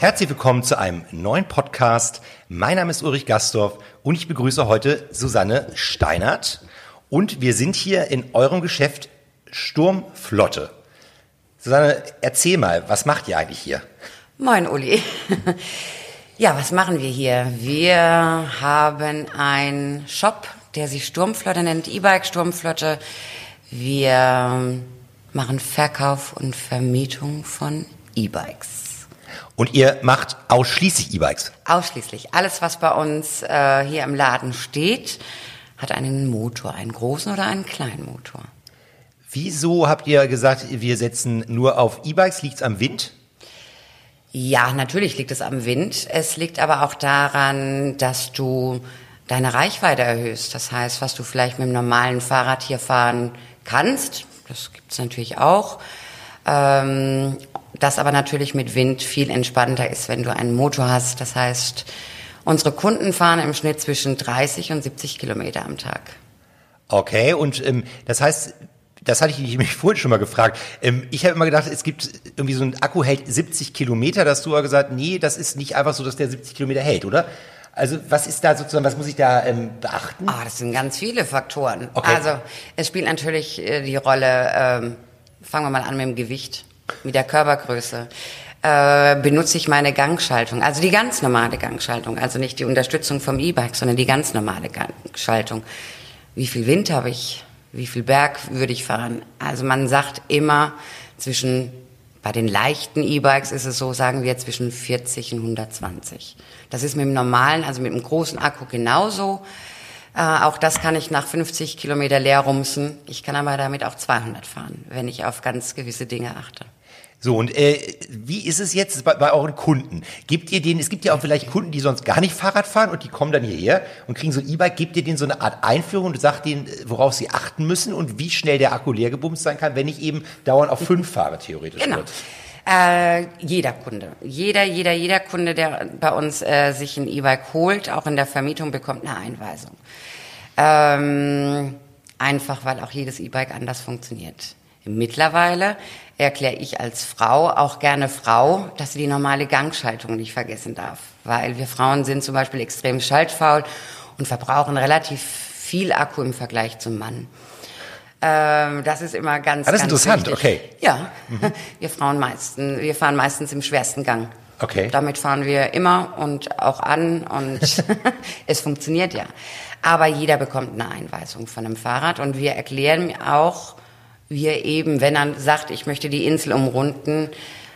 Herzlich willkommen zu einem neuen Podcast. Mein Name ist Ulrich Gastorf und ich begrüße heute Susanne Steinert. Und wir sind hier in eurem Geschäft Sturmflotte. Susanne, erzähl mal, was macht ihr eigentlich hier? Moin, Uli. Ja, was machen wir hier? Wir haben einen Shop, der sich Sturmflotte nennt, E-Bike Sturmflotte. Wir machen Verkauf und Vermietung von E-Bikes. Und ihr macht ausschließlich E-Bikes? Ausschließlich. Alles, was bei uns äh, hier im Laden steht, hat einen Motor, einen großen oder einen kleinen Motor. Wieso habt ihr gesagt, wir setzen nur auf E-Bikes? Liegt es am Wind? Ja, natürlich liegt es am Wind. Es liegt aber auch daran, dass du deine Reichweite erhöhst. Das heißt, was du vielleicht mit dem normalen Fahrrad hier fahren kannst, das gibt's natürlich auch. Ähm, das aber natürlich mit Wind viel entspannter ist, wenn du einen Motor hast. Das heißt, unsere Kunden fahren im Schnitt zwischen 30 und 70 Kilometer am Tag. Okay, und ähm, das heißt, das hatte ich mich vorhin schon mal gefragt. Ähm, ich habe immer gedacht, es gibt irgendwie so ein Akku hält 70 Kilometer. dass du aber gesagt, nee, das ist nicht einfach so, dass der 70 Kilometer hält, oder? Also was ist da sozusagen, was muss ich da ähm, beachten? Ah, das sind ganz viele Faktoren. Okay. Also es spielt natürlich äh, die Rolle, ähm, fangen wir mal an mit dem Gewicht mit der Körpergröße, äh, benutze ich meine Gangschaltung, also die ganz normale Gangschaltung, also nicht die Unterstützung vom E-Bike, sondern die ganz normale Gangschaltung. Wie viel Wind habe ich? Wie viel Berg würde ich fahren? Also man sagt immer zwischen, bei den leichten E-Bikes ist es so, sagen wir zwischen 40 und 120. Das ist mit dem normalen, also mit dem großen Akku genauso. Äh, auch das kann ich nach 50 Kilometer leer rumsen. Ich kann aber damit auch 200 fahren, wenn ich auf ganz gewisse Dinge achte. So, und äh, wie ist es jetzt bei, bei euren Kunden? Gibt ihr denen, es gibt ja auch vielleicht Kunden, die sonst gar nicht Fahrrad fahren und die kommen dann hierher und kriegen so ein E-Bike, gebt ihr denen so eine Art Einführung und sagt denen, worauf sie achten müssen und wie schnell der Akku leer gebumst sein kann, wenn ich eben dauernd auf fünf fahre, theoretisch. Genau. Äh, jeder Kunde, jeder, jeder, jeder Kunde, der bei uns äh, sich ein E-Bike holt, auch in der Vermietung, bekommt eine Einweisung. Ähm, einfach, weil auch jedes E-Bike anders funktioniert. Mittlerweile erkläre ich als Frau auch gerne Frau, dass sie die normale Gangschaltung nicht vergessen darf. Weil wir Frauen sind zum Beispiel extrem schaltfaul und verbrauchen relativ viel Akku im Vergleich zum Mann. Ähm, das ist immer ganz, ah, das ist interessant, wichtig. okay. Ja, mhm. wir Frauen meisten, wir fahren meistens im schwersten Gang. Okay. Damit fahren wir immer und auch an und es funktioniert ja. Aber jeder bekommt eine Einweisung von einem Fahrrad und wir erklären auch, wie er eben, wenn er sagt, ich möchte die Insel umrunden,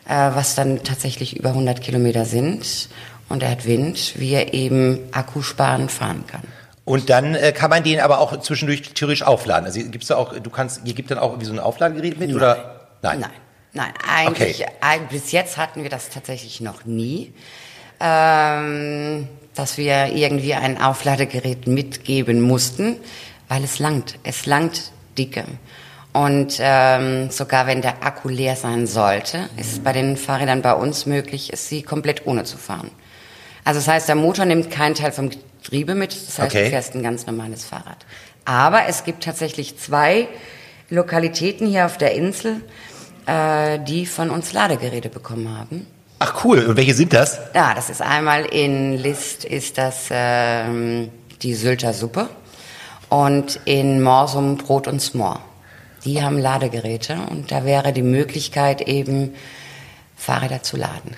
äh, was dann tatsächlich über 100 Kilometer sind und er hat Wind, wie er eben Akkusparen fahren kann. Und dann äh, kann man den aber auch zwischendurch theoretisch aufladen. Also gibt's da auch, du kannst, ihr gibt dann auch irgendwie so ein Aufladegerät mit Nein. oder? Nein. Nein. Nein, eigentlich, okay. bis jetzt hatten wir das tatsächlich noch nie, ähm, dass wir irgendwie ein Aufladegerät mitgeben mussten, weil es langt. Es langt dicke. Und ähm, sogar wenn der Akku leer sein sollte, ist es bei den Fahrrädern bei uns möglich, sie komplett ohne zu fahren. Also das heißt, der Motor nimmt keinen Teil vom Getriebe mit, das heißt, Okay. du fährst ein ganz normales Fahrrad. Aber es gibt tatsächlich zwei Lokalitäten hier auf der Insel, äh, die von uns Ladegeräte bekommen haben. Ach cool, und welche sind das? Ja, das ist einmal in List ist das ähm, die Sylter Suppe und in Morsum Brot und Smor. Die haben Ladegeräte und da wäre die Möglichkeit eben Fahrräder zu laden.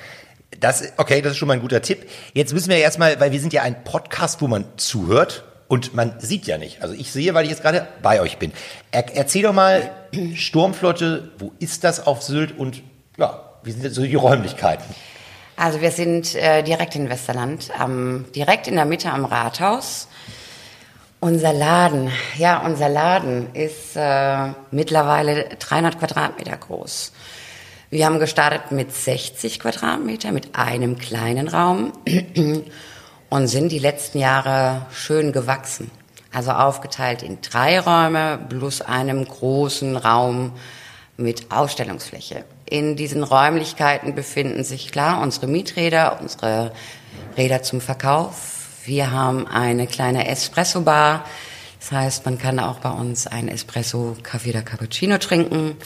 Das, okay, das ist schon mal ein guter Tipp. Jetzt müssen wir erstmal, weil wir sind ja ein Podcast, wo man zuhört und man sieht ja nicht. Also ich sehe, weil ich jetzt gerade bei euch bin. Er, erzähl doch mal, Sturmflotte, wo ist das auf Sylt und ja, wie sind so die Räumlichkeiten? Also wir sind äh, direkt in Westerland, ähm, direkt in der Mitte am Rathaus. Unser Laden, ja, unser Laden ist äh, mittlerweile 300 Quadratmeter groß. Wir haben gestartet mit 60 Quadratmeter, mit einem kleinen Raum und sind die letzten Jahre schön gewachsen. Also aufgeteilt in drei Räume plus einem großen Raum mit Ausstellungsfläche. In diesen Räumlichkeiten befinden sich klar unsere Mieträder, unsere Räder zum Verkauf. Wir haben eine kleine Espresso-Bar. Das heißt, man kann auch bei uns ein Espresso, Kaffee oder Cappuccino trinken.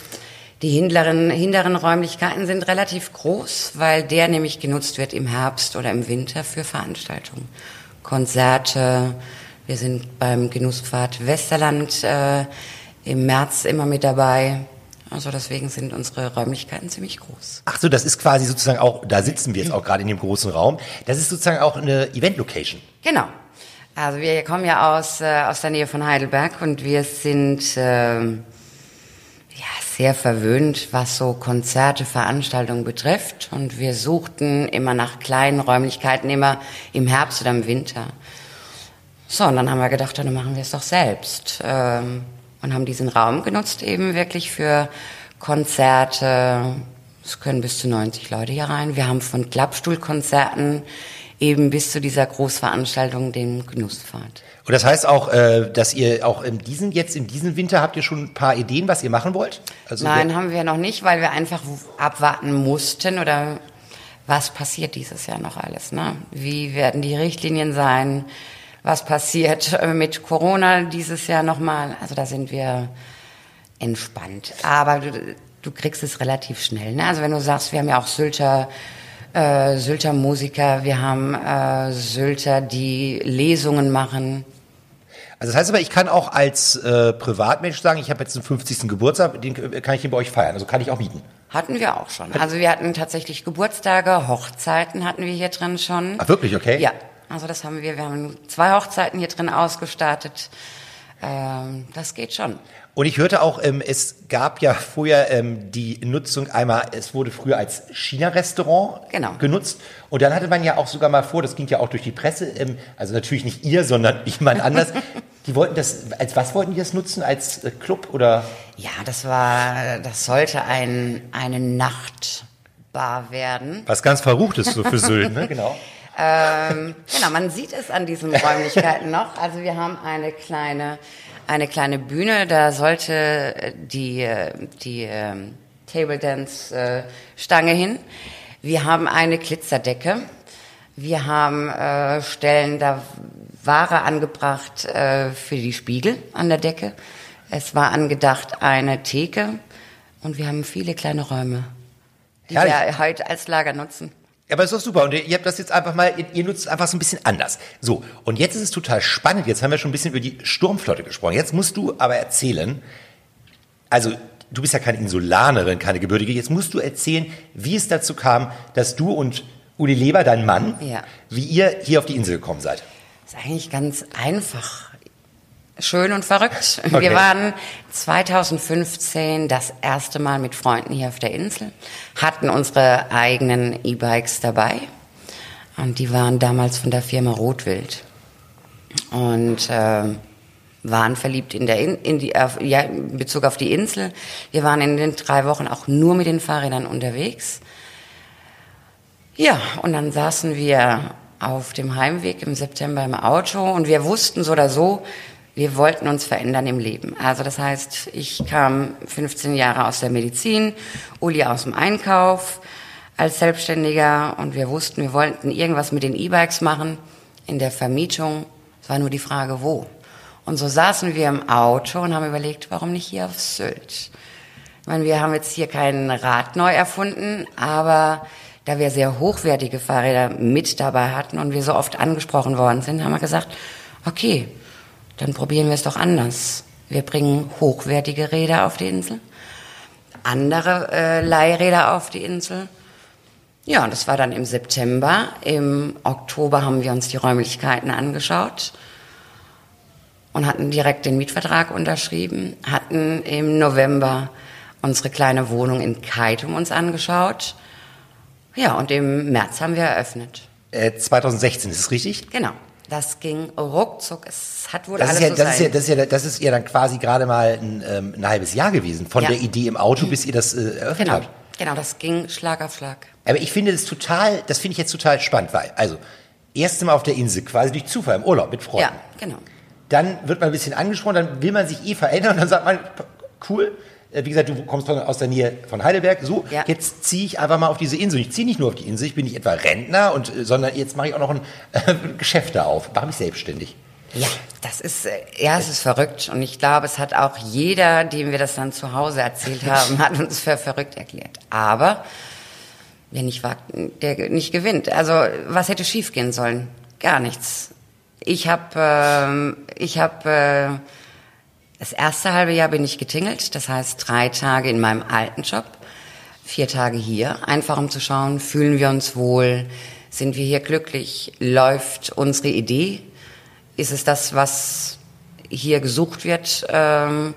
Die hinteren, hinteren Räumlichkeiten sind relativ groß, weil der nämlich genutzt wird im Herbst oder im Winter für Veranstaltungen. Konzerte. Wir sind beim Genusspfad Westerland äh, im März immer mit dabei. Also deswegen sind unsere Räumlichkeiten ziemlich groß. Ach so, das ist quasi sozusagen auch, da sitzen wir jetzt auch gerade in dem großen Raum. Das ist sozusagen auch eine Event-Location. Genau. Also wir kommen ja aus, äh, aus der Nähe von Heidelberg und wir sind äh, ja, sehr verwöhnt, was so Konzerte, Veranstaltungen betrifft. Und wir suchten immer nach kleinen Räumlichkeiten, immer im Herbst oder im Winter. So, und dann haben wir gedacht, dann machen wir es doch selbst. Ähm, und haben diesen Raum genutzt eben wirklich für Konzerte. Es können bis zu 90 Leute hier rein. Wir haben von Klappstuhlkonzerten eben bis zu dieser Großveranstaltung den Genusspfad. Und das heißt auch, äh, dass ihr auch in diesen, jetzt in diesem Winter habt ihr schon ein paar Ideen, was ihr machen wollt? Also Nein, haben wir noch nicht, weil wir einfach abwarten mussten oder was passiert dieses Jahr noch alles, ne? Wie werden die Richtlinien sein? Was passiert äh, mit Corona dieses Jahr nochmal? Also da sind wir entspannt. Aber du, du kriegst es relativ schnell, ne? Also wenn du sagst, wir haben ja auch Sylter, äh, Sylter Musiker, wir haben äh, Sylter, die Lesungen machen. Also das heißt aber, ich kann auch als äh, Privatmensch sagen, ich habe jetzt den 50. Geburtstag, den kann ich hier bei euch feiern. Also kann ich auch mieten. Hatten wir auch schon. Also wir hatten tatsächlich Geburtstage, Hochzeiten hatten wir hier drin schon. Ach wirklich, okay? Ja, also das haben wir. Wir haben zwei Hochzeiten hier drin ausgestattet. Ähm, das geht schon. Und ich hörte auch, ähm, es gab ja vorher ähm, die Nutzung einmal, es wurde früher als China-Restaurant genau. genutzt. Und dann hatte man ja auch sogar mal vor, das ging ja auch durch die Presse, ähm, also natürlich nicht ihr, sondern jemand anders. die wollten das, als was wollten die das nutzen? Als äh, Club oder? Ja, das war, das sollte ein, eine Nachtbar werden. Was ganz Verruchtes so für Sylt, ne? Genau. Ähm, genau, man sieht es an diesen Räumlichkeiten noch. Also wir haben eine kleine eine kleine Bühne, da sollte äh, die, äh, die ähm, Table Dance äh, Stange hin. Wir haben eine Glitzerdecke. Wir haben äh, Stellen, da Ware angebracht äh, für die Spiegel an der Decke. Es war angedacht eine Theke und wir haben viele kleine Räume, die Herrlich. wir heute als Lager nutzen. Aber ist doch super. Und ihr habt das jetzt einfach mal, ihr, ihr, nutzt es einfach so ein bisschen anders. So, und jetzt ist es total spannend. Jetzt haben wir schon ein bisschen über die Sturmflotte gesprochen. Jetzt musst du aber erzählen, also du bist ja keine Insulanerin, keine Gebürtige. Jetzt musst du erzählen, wie es dazu kam, dass du und Uli Leber, dein Mann, ja. wie ihr hier auf die Insel gekommen seid. Das ist eigentlich ganz einfach schön und verrückt. Okay. Wir waren 2015 das erste Mal mit Freunden hier auf der Insel, hatten unsere eigenen E-Bikes dabei und die waren damals von der Firma Rotwild und äh, waren verliebt in der in, in die äh, ja, in Bezug auf die Insel. Wir waren in den drei Wochen auch nur mit den Fahrrädern unterwegs. Ja, und dann saßen wir auf dem Heimweg im September im Auto und wir wussten so oder so, wir wollten uns verändern im Leben. Also das heißt, ich kam 15 Jahre aus der Medizin, Uli aus dem Einkauf als Selbstständiger und wir wussten, wir wollten irgendwas mit den E-Bikes machen in der Vermietung. Es war nur die Frage, wo. Und so saßen wir im Auto und haben überlegt, warum nicht hier auf Sylt? Ich meine, wir haben jetzt hier kein Rad neu erfunden, aber da wir sehr hochwertige Fahrräder mit dabei hatten und wir so oft angesprochen worden sind, haben wir gesagt, okay, dann probieren wir es doch anders. Wir bringen hochwertige Räder auf die Insel, andere äh, Leihräder auf die Insel. Ja, und das war dann im September. Im Oktober haben wir uns die Räumlichkeiten angeschaut und hatten direkt den Mietvertrag unterschrieben, hatten im November unsere kleine Wohnung in Keitum uns angeschaut. Ja, und im März haben wir eröffnet. Äh, 2016, ist es richtig? Genau. Das ging ruckzuck. Es hat wohl Das alles ist, ja, so das, ist ja, sein. das, ist ja, das ist ja dann quasi gerade mal ein, ähm, ein halbes Jahr gewesen, von Ja. der Idee im Auto, bis ihr das äh, eröffnet Genau, habt. genau, das ging Schlag auf Schlag. Aber ich finde das total, das finde ich jetzt total spannend, weil, also, erste Mal auf der Insel, quasi durch Zufall im Urlaub mit Freunden. Ja, genau. Dann wird man ein bisschen angesprochen, dann will man sich eh verändern und dann sagt man, cool, wie gesagt, du kommst von, aus der Nähe von Heidelberg, so, Ja. jetzt ziehe ich einfach mal auf diese Insel. Ich ziehe nicht nur auf die Insel, ich bin nicht etwa Rentner, und, äh, sondern jetzt mache ich auch noch ein äh, Geschäft da auf, mache mich selbstständig. Ja, das ist, äh, ja, es ist verrückt. Und ich glaube, es hat auch jeder, dem wir das dann zu Hause erzählt haben, hat uns für verrückt erklärt. Aber wer nicht wagt, der nicht gewinnt. Also, was hätte schiefgehen sollen? Gar nichts. Ich habe, ähm, ich habe, äh, das erste halbe Jahr bin ich getingelt. Das heißt, drei Tage in meinem alten Job, vier Tage hier. Einfach um zu schauen, fühlen wir uns wohl? Sind wir hier glücklich? Läuft unsere Idee? Ist es das, was hier gesucht wird? Ähm,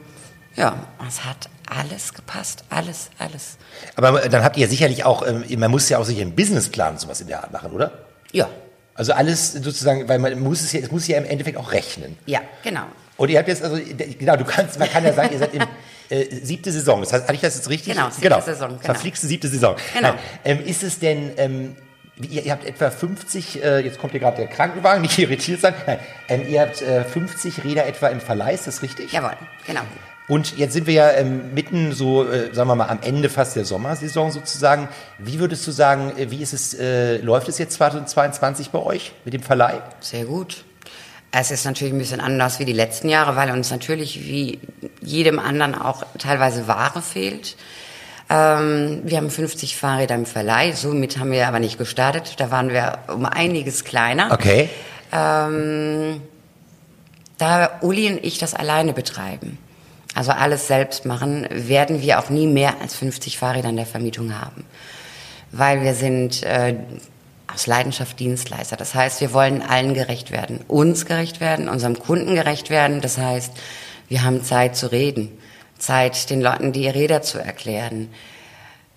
ja, es hat alles gepasst. Alles, alles. Aber dann habt ihr sicherlich auch, ähm, man muss ja auch sicher einen Businessplan und sowas in der Art machen, oder? Ja, Also alles sozusagen, weil man muss es ja, es muss ja im Endeffekt auch rechnen. ja, genau. Und ihr habt jetzt also, genau, du kannst, man kann ja sagen, ihr seid in äh, siebte Saison. Das heißt, hatte ich das jetzt richtig? Genau, siebte Saison, genau. Verflixte siebte Saison. Genau. Ähm, ist es denn, ähm, ihr, ihr habt etwa 50, äh, jetzt kommt hier gerade der Krankenwagen, nicht irritiert sein. Nein, ähm, ihr habt äh, 50 Räder etwa im Verleih, ist das richtig? Jawohl, genau. Und jetzt sind wir ja ähm, mitten so, äh, sagen wir mal, am Ende fast der Sommersaison sozusagen. Wie würdest du sagen, äh, wie ist es, äh, läuft es jetzt 2022 bei euch mit dem Verleih? Sehr gut. Es ist natürlich ein bisschen anders wie die letzten Jahre, weil uns natürlich wie jedem anderen auch teilweise Ware fehlt. Ähm, wir haben 50 Fahrräder im Verleih, somit haben wir aber nicht gestartet. Da waren wir um einiges kleiner. Okay. Ähm, da Uli und ich das alleine betreiben, also alles selbst machen, werden wir auch nie mehr als 50 Fahrräder in der Vermietung haben. Weil wir sind äh, aus Leidenschaft Dienstleister. Das heißt, wir wollen allen gerecht werden. Uns gerecht werden, unserem Kunden gerecht werden. Das heißt, wir haben Zeit zu reden. Zeit, den Leuten die Räder zu erklären.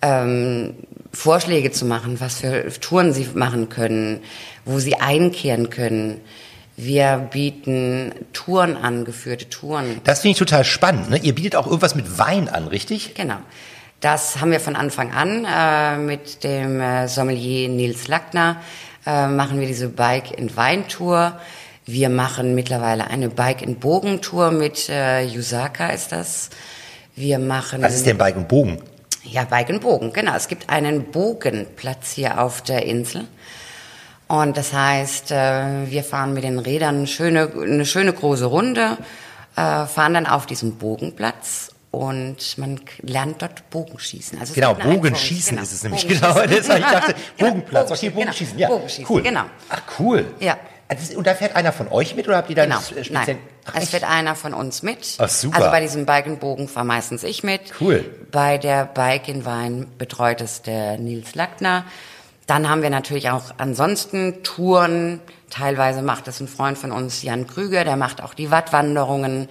Ähm, Vorschläge zu machen, was für Touren sie machen können, wo sie einkehren können. Wir bieten Touren an, geführte Touren. Das finde ich total spannend. Ne? Ihr bietet auch irgendwas mit Wein an, richtig? Genau. Das haben wir von Anfang an äh, mit dem äh, Sommelier Nils Lackner. Äh, machen wir diese Bike in Wein Tour. Wir machen mittlerweile eine Bike in Bogen Tour mit äh, Yusaka ist das. Wir machen Was ist denn Bike und Bogen? ja, Bike und Bogen, genau. Es gibt einen Bogenplatz hier auf der Insel. Und das heißt, äh, wir fahren mit den Rädern eine schöne, eine schöne große Runde, äh, fahren dann auf diesem Bogenplatz und man lernt dort Bogenschießen. Also Genau, Bogenschießen Einführung- ist es nämlich. Genau, das, ich dachte, Genau, Bogenplatz. Okay, Bogenschießen, genau. ja. Bogenschießen, cool. genau. Ach, cool. Ja. Also, Und da fährt einer von euch mit oder habt ihr da Genau. Nein, Ach, es wird einer von uns mit. Ach, super. Also bei diesem Bike and Bogen fahre meistens ich mit. Cool. Bei der Bike in Wein betreut es der Nils Lackner. Dann haben wir natürlich auch ansonsten Touren. Teilweise macht es ein Freund von uns, Jan Krüger, der macht auch die Wattwanderungen.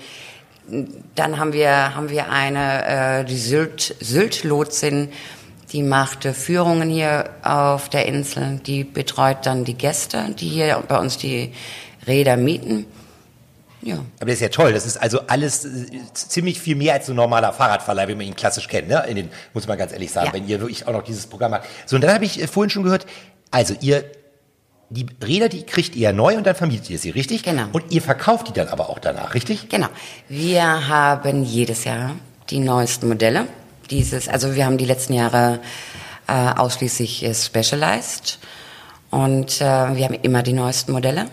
Dann haben wir, haben wir eine, äh, die Sylt, Sylt-Lotsin, die macht Führungen hier auf der Insel. Die betreut dann die Gäste, die hier bei uns die Räder mieten. Ja. Aber das ist ja toll. Das ist also alles äh, ziemlich viel mehr als so ein normaler Fahrradverleih, wie man ihn klassisch kennt. Ne? In den, muss man ganz ehrlich sagen, Ja. wenn ihr wirklich auch noch dieses Programm habt. So, und dann habe ich äh, vorhin schon gehört, also ihr, die Räder, die kriegt ihr neu und dann vermietet ihr sie, richtig? Genau. Und ihr verkauft die dann aber auch danach, richtig? Genau. Wir haben jedes Jahr die neuesten Modelle. Dieses, also wir haben die letzten Jahre äh, ausschließlich äh, Specialized und äh, wir haben immer die neuesten Modelle.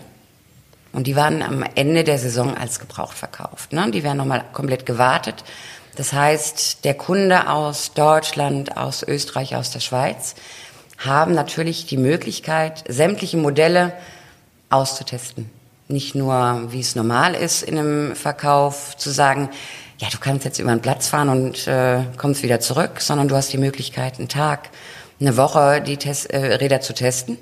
Und die waren am Ende der Saison als gebraucht verkauft. Ne? Die werden nochmal komplett gewartet. Das heißt, der Kunde aus Deutschland, aus Österreich, aus der Schweiz haben natürlich die Möglichkeit, sämtliche Modelle auszutesten. nicht nur, wie es normal ist in einem Verkauf, zu sagen, ja, du kannst jetzt über den Platz fahren und äh, kommst wieder zurück, sondern du hast die Möglichkeit, einen Tag, eine Woche die Test, äh, Räder zu testen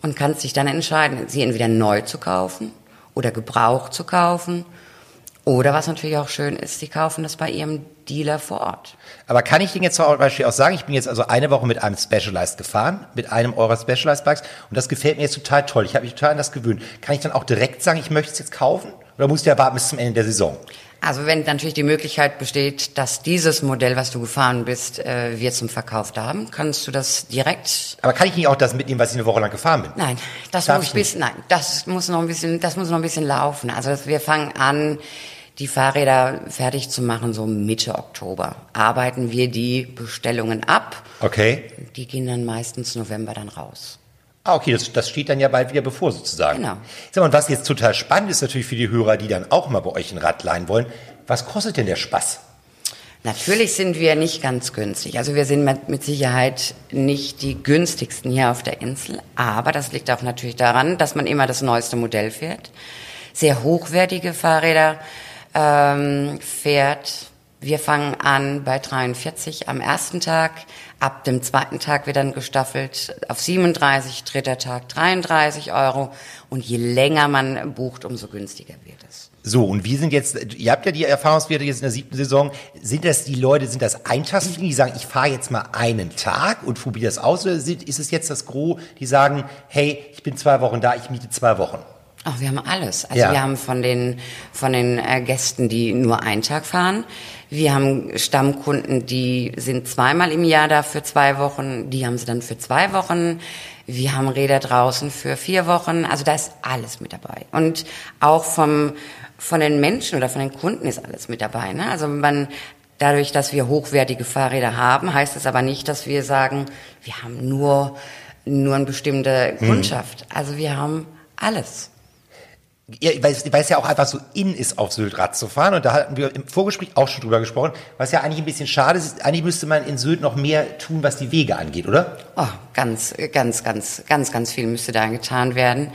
und kannst dich dann entscheiden, sie entweder neu zu kaufen oder gebraucht zu kaufen. Oder was natürlich auch schön ist, sie kaufen das bei ihrem Dealer vor Ort. Aber kann ich Ihnen jetzt zum Beispiel auch sagen, ich bin jetzt also eine Woche mit einem Specialized gefahren, mit einem eurer Specialized Bikes und das gefällt mir jetzt total toll. Ich habe mich total an das gewöhnt. Kann ich dann auch direkt sagen, ich möchte es jetzt kaufen? Oder muss ich ja warten bis zum Ende der Saison? Also wenn natürlich die Möglichkeit besteht, dass dieses Modell, was du gefahren bist, äh, wir zum Verkauf haben, kannst du das direkt. Aber kann ich nicht auch das mitnehmen, was ich eine Woche lang gefahren bin? Nein, das Darf muss ich bis, nein, das muss noch ein bisschen, das muss noch ein bisschen laufen. Also wir fangen an, die Fahrräder fertig zu machen, so Mitte Oktober. Arbeiten wir die Bestellungen ab. Okay. Die gehen dann meistens November dann raus. Ah, okay, das, das steht dann ja bald wieder bevor sozusagen. Genau. Sag mal, und was jetzt total spannend ist natürlich für die Hörer, die dann auch mal bei euch ein Rad leihen wollen, was kostet denn der Spaß? Natürlich sind wir nicht ganz günstig. Also wir sind mit, mit Sicherheit nicht die günstigsten hier auf der Insel. Aber das liegt auch natürlich daran, dass man immer das neueste Modell fährt. Sehr hochwertige Fahrräder ähm, fährt. Wir fangen an bei 43 am ersten Tag. Ab dem zweiten Tag wird dann gestaffelt auf 37, dritter Tag 33 Euro. Und je länger man bucht, umso günstiger wird es. So, und wie sind jetzt, ihr habt ja die Erfahrungswerte jetzt in der siebten Saison, sind das die Leute, sind das Eintagsfliegen, die sagen, ich fahre jetzt mal einen Tag und probiere das aus, oder ist es jetzt das Gros, die sagen, hey, ich bin zwei Wochen da, ich miete zwei Wochen? Ach, wir haben alles. Also Ja. wir haben von den von den äh, Gästen, die nur einen Tag fahren. Wir haben Stammkunden, die sind zweimal im Jahr da für zwei Wochen. Die haben sie dann für zwei Wochen. Wir haben Räder draußen für vier Wochen. Also da ist alles mit dabei. Und auch vom von den Menschen oder von den Kunden ist alles mit dabei. Ne? Also man dadurch, dass wir hochwertige Fahrräder haben, heißt es aber nicht, dass wir sagen, wir haben nur nur eine bestimmte Kundschaft. Also wir haben alles. Ja, weil, es- weil es ja auch einfach so in ist, auf Sylt Rad zu fahren. Und da hatten wir im Vorgespräch auch schon drüber gesprochen, was ja eigentlich ein bisschen schade ist. Eigentlich müsste man in Sylt noch mehr tun, was die Wege angeht, oder? Oh, ganz, ganz, ganz, ganz, ganz viel müsste da getan werden.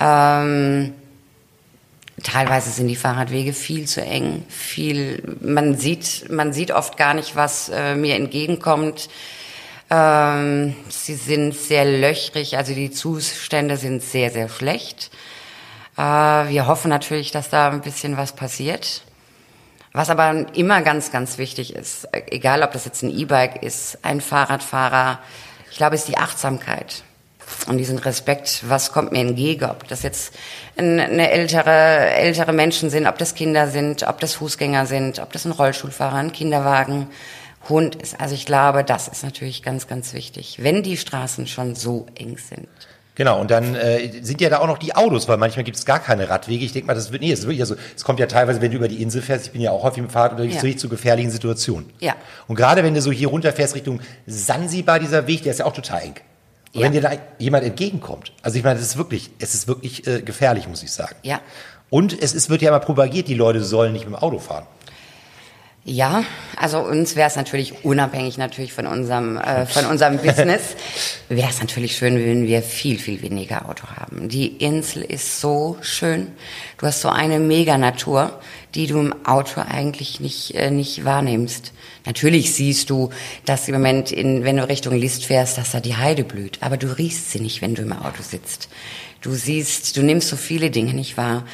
Ähm, teilweise sind die Fahrradwege viel zu eng. Viel, man sieht, man sieht oft gar nicht, was äh, mir entgegenkommt. Ähm, sie sind sehr löchrig, also die Zustände sind sehr, sehr schlecht. Äh, wir hoffen natürlich, dass da ein bisschen was passiert. Was aber immer ganz, ganz wichtig ist, egal ob das jetzt ein E-Bike ist, ein Fahrradfahrer, ich glaube, ist die Achtsamkeit und diesen Respekt, was kommt mir entgegen, ob das jetzt ein- eine ältere, ältere Menschen sind, ob das Kinder sind, ob das Fußgänger sind, ob das ein Rollstuhlfahrer, ein Kinderwagen, Hund ist. Also ich glaube, das ist natürlich ganz, ganz wichtig, wenn die Straßen schon so eng sind. Genau, und dann äh, sind ja da auch noch die Autos, weil manchmal gibt es gar keine Radwege. Ich denke mal, das wird, nee, es ist wirklich, also, es kommt ja teilweise, wenn du über die Insel fährst, ich bin ja auch häufig dem Fahrrad unterwegs, Ja. richtig zu gefährlichen Situationen. Ja. Und gerade wenn du so hier runterfährst Richtung Sansibar, dieser Weg, der ist ja auch total eng. Und Ja. wenn dir da jemand entgegenkommt, also ich meine, das ist wirklich, es ist wirklich äh, gefährlich, muss ich sagen. Ja. Und es ist, wird ja immer propagiert, die Leute sollen nicht mit dem Auto fahren. Ja, also uns wäre es natürlich unabhängig natürlich von unserem äh, von unserem Business wäre es natürlich schön, wenn wir viel viel weniger Auto haben. Die Insel ist so schön. Du hast so eine mega Natur, die du im Auto eigentlich nicht äh, nicht wahrnimmst. Natürlich siehst du, dass im Moment in wenn du Richtung List fährst, dass da die Heide blüht, aber du riechst sie nicht, wenn du im Auto sitzt. Du siehst, du nimmst so viele Dinge nicht wahr.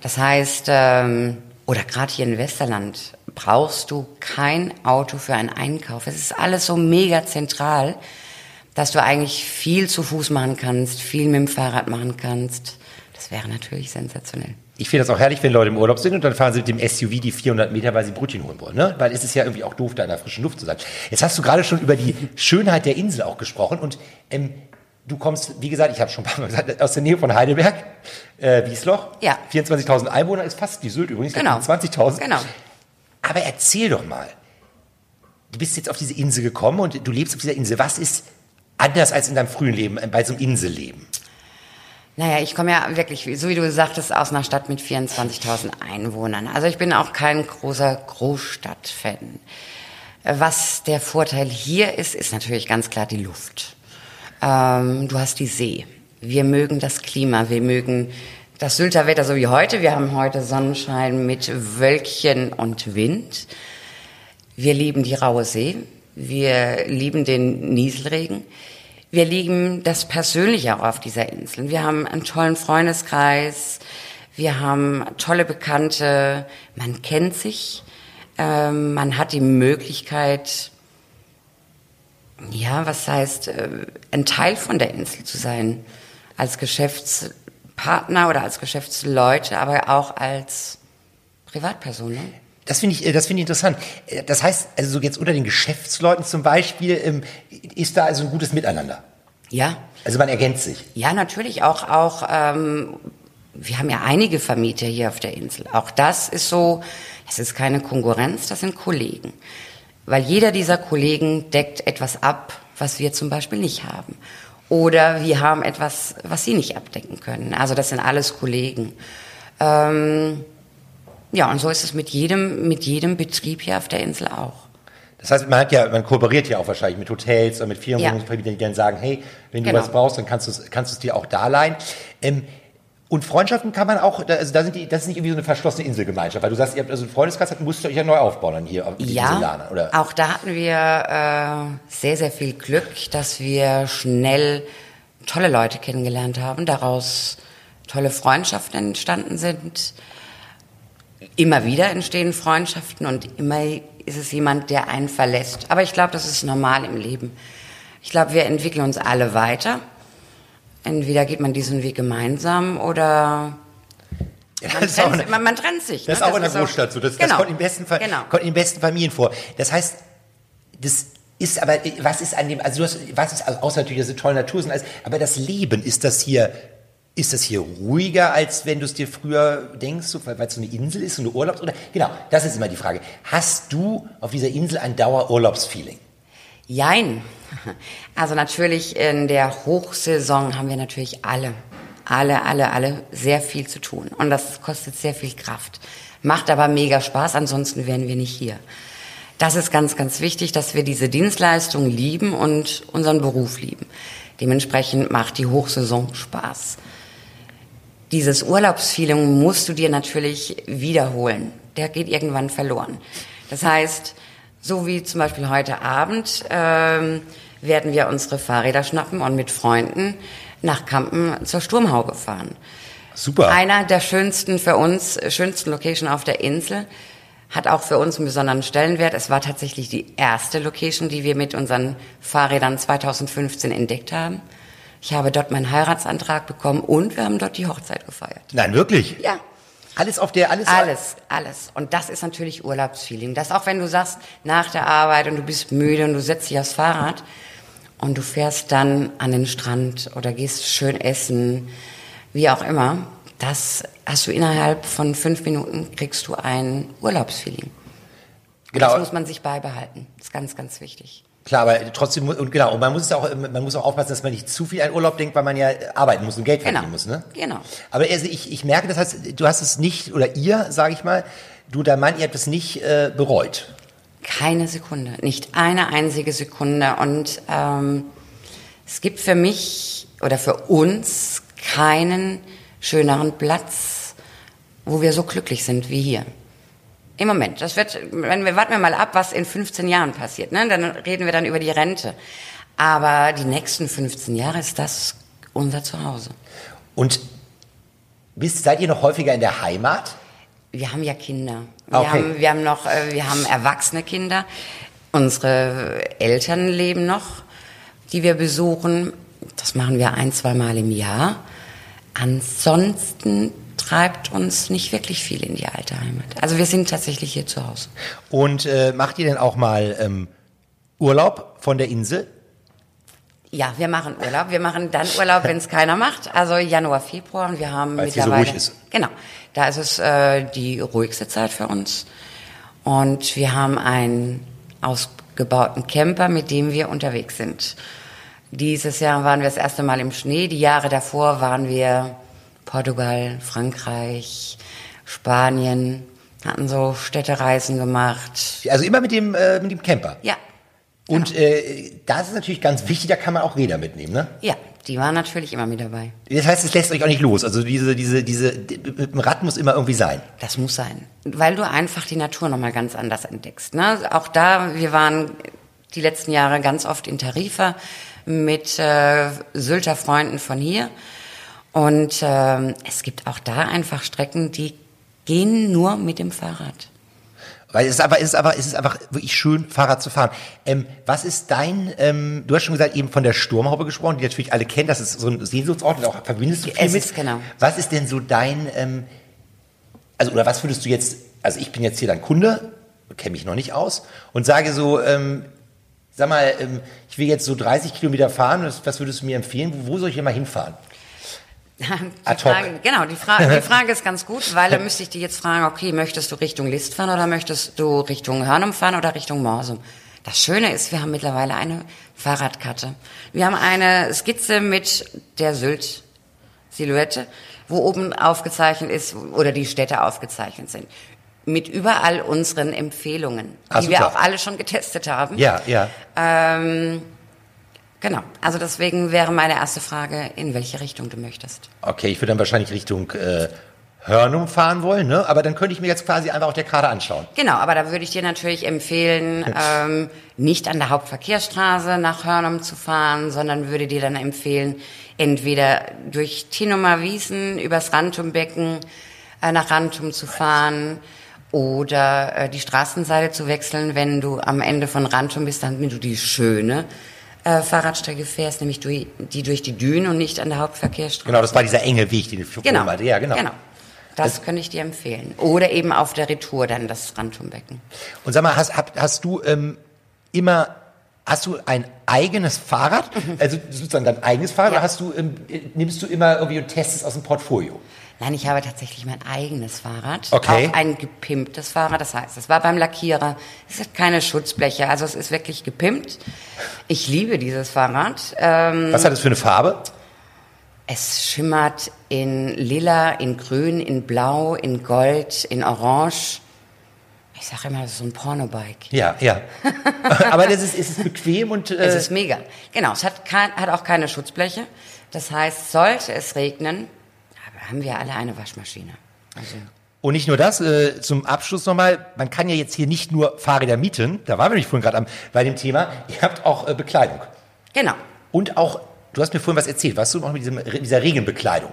Das heißt, ähm, oder gerade hier in Westerland brauchst du kein Auto für einen Einkauf. Es ist alles so mega zentral, dass du eigentlich viel zu Fuß machen kannst, viel mit dem Fahrrad machen kannst. Das wäre natürlich sensationell. Ich finde das auch herrlich, wenn Leute im Urlaub sind und dann fahren sie mit dem SUV die 400 Meter, weil sie Brötchen holen wollen, ne? Weil es ist ja irgendwie auch doof, da in der frischen Luft zu sein. Jetzt hast du gerade schon über die Schönheit der Insel auch gesprochen und ähm, du kommst, wie gesagt, ich habe schon ein paar Mal gesagt, aus der Nähe von Heidelberg, äh, Wiesloch. Ja. 24.000 Einwohner ist fast wie Sylt übrigens, Genau. 20.000. Genau. Aber erzähl doch mal, du bist jetzt auf diese Insel gekommen und du lebst auf dieser Insel. Was ist anders als in deinem frühen Leben, äh, bei so einem Inselleben? Naja, ich komme ja wirklich, so wie du sagtest, aus einer Stadt mit 24.000 Einwohnern. Also ich bin auch kein großer Großstadtfan. Was der Vorteil hier ist, ist natürlich ganz klar die Luft. Ähm, du hast die See. Wir mögen das Klima, wir mögen Das Sylter Wetter so wie heute. Wir haben heute Sonnenschein mit Wölkchen und Wind. Wir lieben die raue See. Wir lieben den Nieselregen. Wir lieben das Persönliche auch auf dieser Insel. Wir haben einen tollen Freundeskreis. Wir haben tolle Bekannte. Man kennt sich. Ähm, man hat die Möglichkeit, ja, was heißt, äh, ein Teil von der Insel zu sein. Als Geschäftspartner oder als Geschäftsleute, aber auch als Privatperson. Ne? Das finde ich, äh, das finde ich interessant. Äh, das heißt, also so jetzt unter den Geschäftsleuten zum Beispiel, ähm, ist da also ein gutes Miteinander. Ja. Also man ergänzt sich. Ja, natürlich auch, auch, ähm, wir haben ja einige Vermieter hier auf der Insel. Auch das ist so, es ist keine Konkurrenz, das sind Kollegen. Weil jeder dieser Kollegen deckt etwas ab, was wir zum Beispiel nicht haben. Oder wir haben etwas, was sie nicht abdecken können. Also das sind alles Kollegen. Ähm, ja, und so ist es mit jedem, mit jedem Betrieb hier auf der Insel auch. Das heißt, man hat ja, man kooperiert ja auch wahrscheinlich mit Hotels oder mit Firmenwohnungsvermietern, die dann sagen, hey, wenn du genau. was brauchst, dann kannst du es, kannst dir auch da leihen. Ähm, und Freundschaften kann man auch, also da sind die, das ist nicht irgendwie so eine verschlossene Inselgemeinschaft, weil du sagst, ihr habt also einen Freundeskreis, dann musst du euch ja neu aufbauen dann hier auf ja, Inselane, oder? auch da hatten wir äh, sehr, sehr viel Glück, dass wir schnell tolle Leute kennengelernt haben, daraus tolle Freundschaften entstanden sind. Immer wieder entstehen Freundschaften und immer ist es jemand, der einen verlässt. Aber ich glaube, das ist normal im Leben. Ich glaube, wir entwickeln uns alle weiter entweder geht man diesen Weg gemeinsam oder ja, man, trennt, eine, man, man, trennt sich. Das ne? ist auch das in der Großstadt so. Das, genau. das kommt, im besten Fall, genau. kommt in den besten Familien vor. Das heißt, das ist aber, was ist an dem, also du hast, was ist, also außer natürlich, dass es tolle Natur sind, aber das Leben, ist das hier, ist das hier ruhiger, als wenn du es dir früher denkst, so, weil es so eine Insel ist, so eine Urlaubs- oder, genau, das ist immer die Frage. Hast du auf dieser Insel ein Dauerurlaubsfeeling? Jein. Also natürlich in der Hochsaison haben wir natürlich alle, alle, alle, alle sehr viel zu tun. Und das kostet sehr viel Kraft. Macht aber mega Spaß, ansonsten wären wir nicht hier. Das ist ganz, ganz wichtig, dass wir diese Dienstleistung lieben und unseren Beruf lieben. Dementsprechend macht die Hochsaison Spaß. Dieses Urlaubsfeeling musst du dir natürlich wiederholen. Der geht irgendwann verloren. Das heißt, so wie zum Beispiel heute Abend ähm, werden wir unsere Fahrräder schnappen und mit Freunden nach Kampen zur Sturmhaube fahren. Super. Einer der schönsten für uns, schönsten Location auf der Insel. Hat auch für uns einen besonderen Stellenwert. Es war tatsächlich die erste Location, die wir mit unseren Fahrrädern 2015 entdeckt haben. Ich habe dort meinen Heiratsantrag bekommen und wir haben dort die Hochzeit gefeiert. Nein, wirklich? Ja. Alles auf der, alles? Alles, alles. Und das ist natürlich Urlaubsfeeling. Das auch wenn du sagst, nach der Arbeit und du bist müde und du setzt dich aufs Fahrrad und du fährst dann an den Strand oder gehst schön essen, wie auch immer. Das hast du innerhalb von fünf Minuten kriegst du ein Urlaubsfeeling. Genau. Das muss man sich beibehalten. Das ist ganz, ganz wichtig. Klar, aber trotzdem, und genau, und man muss auch, man muss auch aufpassen, dass man nicht zu viel an Urlaub denkt, weil man ja arbeiten muss und Geld verdienen genau. muss, ne? Genau. Aber also ich, ich merke, das heißt, du hast es nicht, oder ihr, sage ich mal, du, der Mann, ihr habt es nicht äh, bereut. Keine Sekunde, nicht eine einzige Sekunde. Und ähm, es gibt für mich oder für uns keinen schöneren Platz, wo wir so glücklich sind wie hier. Im Moment. Das wird, wenn wir warten wir mal ab, was in 15 Jahren passiert. Ne? Dann reden wir dann über die Rente. Aber die nächsten 15 Jahre ist das unser Zuhause. Und bist, seid ihr noch häufiger in der Heimat? Wir haben ja Kinder. Wir, okay. haben, wir haben noch, äh, wir haben erwachsene Kinder. Unsere Eltern leben noch, die wir besuchen. Das machen wir ein, zwei Mal im Jahr. Ansonsten treibt uns nicht wirklich viel in die alte Heimat. Also wir sind tatsächlich hier zu Hause. Und äh, macht ihr denn auch mal ähm, Urlaub von der Insel? Ja, wir machen Urlaub. Wir machen dann Urlaub, wenn es keiner macht. Also Januar, Februar und wir haben Weil mittlerweile. So ruhig ist. Genau, da ist es äh, die ruhigste Zeit für uns. Und wir haben einen ausgebauten Camper, mit dem wir unterwegs sind. Dieses Jahr waren wir das erste Mal im Schnee. Die Jahre davor waren wir Portugal, Frankreich, Spanien, hatten so Städtereisen gemacht. Also immer mit dem, äh, mit dem Camper? Ja. Und äh, da ist natürlich ganz wichtig, da kann man auch Räder mitnehmen, ne? Ja, die waren natürlich immer mit dabei. Das heißt, es lässt euch auch nicht los. Also diese, diese, diese, mit dem Rad muss immer irgendwie sein. Das muss sein. Weil du einfach die Natur nochmal ganz anders entdeckst. Ne? Auch da, wir waren die letzten Jahre ganz oft in Tarifa mit äh, Sylter Freunden von hier. Und äh, es gibt auch da einfach Strecken, die gehen nur mit dem Fahrrad. Weil es ist aber, es ist aber, es ist einfach wirklich schön, Fahrrad zu fahren. Ähm, was ist dein, ähm, du hast schon gesagt, eben von der Sturmhaube gesprochen, die natürlich alle kennen, das ist so ein Sehnsuchtsort und auch verbindest du viel es mit. Ist, genau. Was ist denn so dein, ähm, also, oder was würdest du jetzt, also ich bin jetzt hier dein Kunde, kenne mich noch nicht aus und sage so, ähm, sag mal, ähm, ich will jetzt so 30 Kilometer fahren, was, würdest du mir empfehlen? Wo, wo soll ich hier mal hinfahren? Die. Frage, genau, die Frage, die Frage ist ganz gut, weil da müsste ich dir jetzt fragen, okay, möchtest du Richtung List fahren oder möchtest du Richtung Hörnum fahren oder Richtung Morsum? Das Schöne ist, wir haben mittlerweile eine Fahrradkarte. Wir haben eine Skizze mit der Sylt-Silhouette, wo oben aufgezeichnet ist oder die Städte aufgezeichnet sind. Mit überall unseren Empfehlungen, Ah, die wir super. auch alle schon getestet haben. Ja, ja. Ähm, genau. Also deswegen wäre meine erste Frage, in welche Richtung du möchtest. Okay, ich würde dann wahrscheinlich Richtung äh, Hörnum fahren wollen, ne? Aber dann könnte ich mir jetzt quasi einfach auf der Karte anschauen. Genau, aber da würde ich dir natürlich empfehlen, ähm, nicht an der Hauptverkehrsstraße nach Hörnum zu fahren, sondern würde dir dann empfehlen, entweder durch Tinumer Wiesen übers Rantumbecken äh, nach Rantum zu fahren oder äh, die Straßenseite zu wechseln, wenn du am Ende von Rantum bist, damit du die schöne äh, Fahrradstrecke fährst, nämlich durch, die durch die Dünen und nicht an der Hauptverkehrsstraße. Genau, das war dieser enge Weg, den ich Genau. meinte. Ja, genau. genau. Das könnte ich dir empfehlen. Oder eben auf der Retour dann das Rantumbecken. Und sag mal, hast, hab, hast du ähm, immer, hast du ein eigenes Fahrrad? Also sozusagen dein eigenes Fahrrad? Mhm. Ja. Oder hast du, ähm, nimmst du immer irgendwie und testest aus dem Portfolio? Nein, ich habe tatsächlich mein eigenes Fahrrad. Okay. Auch ein gepimptes Fahrrad. Das heißt, es war beim Lackierer. Es hat keine Schutzbleche. Also es ist wirklich gepimpt. Ich liebe dieses Fahrrad. Ähm, Was hat das für eine Farbe? es schimmert in lila, in grün, in blau, in gold, in orange. Ich sage immer, das ist so ein Pornobike. Ja, ja. Aber das ist, es ist bequem und äh, Es ist mega. Genau, es hat, kein, hat auch keine Schutzbleche. Das heißt, sollte es regnen, haben wir alle eine Waschmaschine. Also, Und nicht nur das, äh, zum Abschluss nochmal, man kann ja jetzt hier nicht nur Fahrräder mieten, da waren wir nämlich vorhin gerade bei dem Thema, ihr habt auch äh, Bekleidung. genau, Und auch, du hast mir vorhin was erzählt, was du noch mit diesem, dieser Regenbekleidung?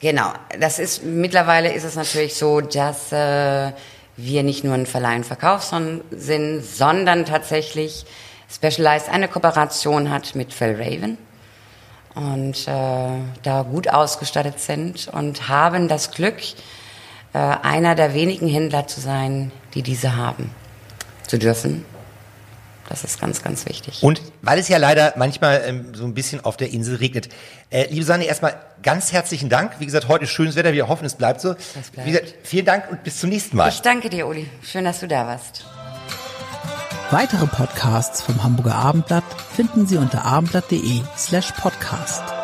genau. Das ist, mittlerweile ist es natürlich so, dass äh, wir nicht nur ein Verleih und Verkauf sind, sondern tatsächlich Specialized eine Kooperation hat mit Fellraven und äh, da gut ausgestattet sind und haben das Glück, äh, einer der wenigen Händler zu sein, die diese haben, zu dürfen. Das ist ganz, ganz wichtig. Und weil es ja leider manchmal ähm, so ein bisschen auf der Insel regnet. Äh, liebe Sanne, erstmal ganz herzlichen Dank. Wie gesagt, heute ist schönes Wetter. Wir hoffen, es bleibt so. Das bleibt. Wie gesagt, vielen Dank und bis zum nächsten Mal. Ich danke dir, Uli. Schön, dass du da warst. Weitere Podcasts vom Hamburger Abendblatt finden Sie unter abendblatt.de slash podcast.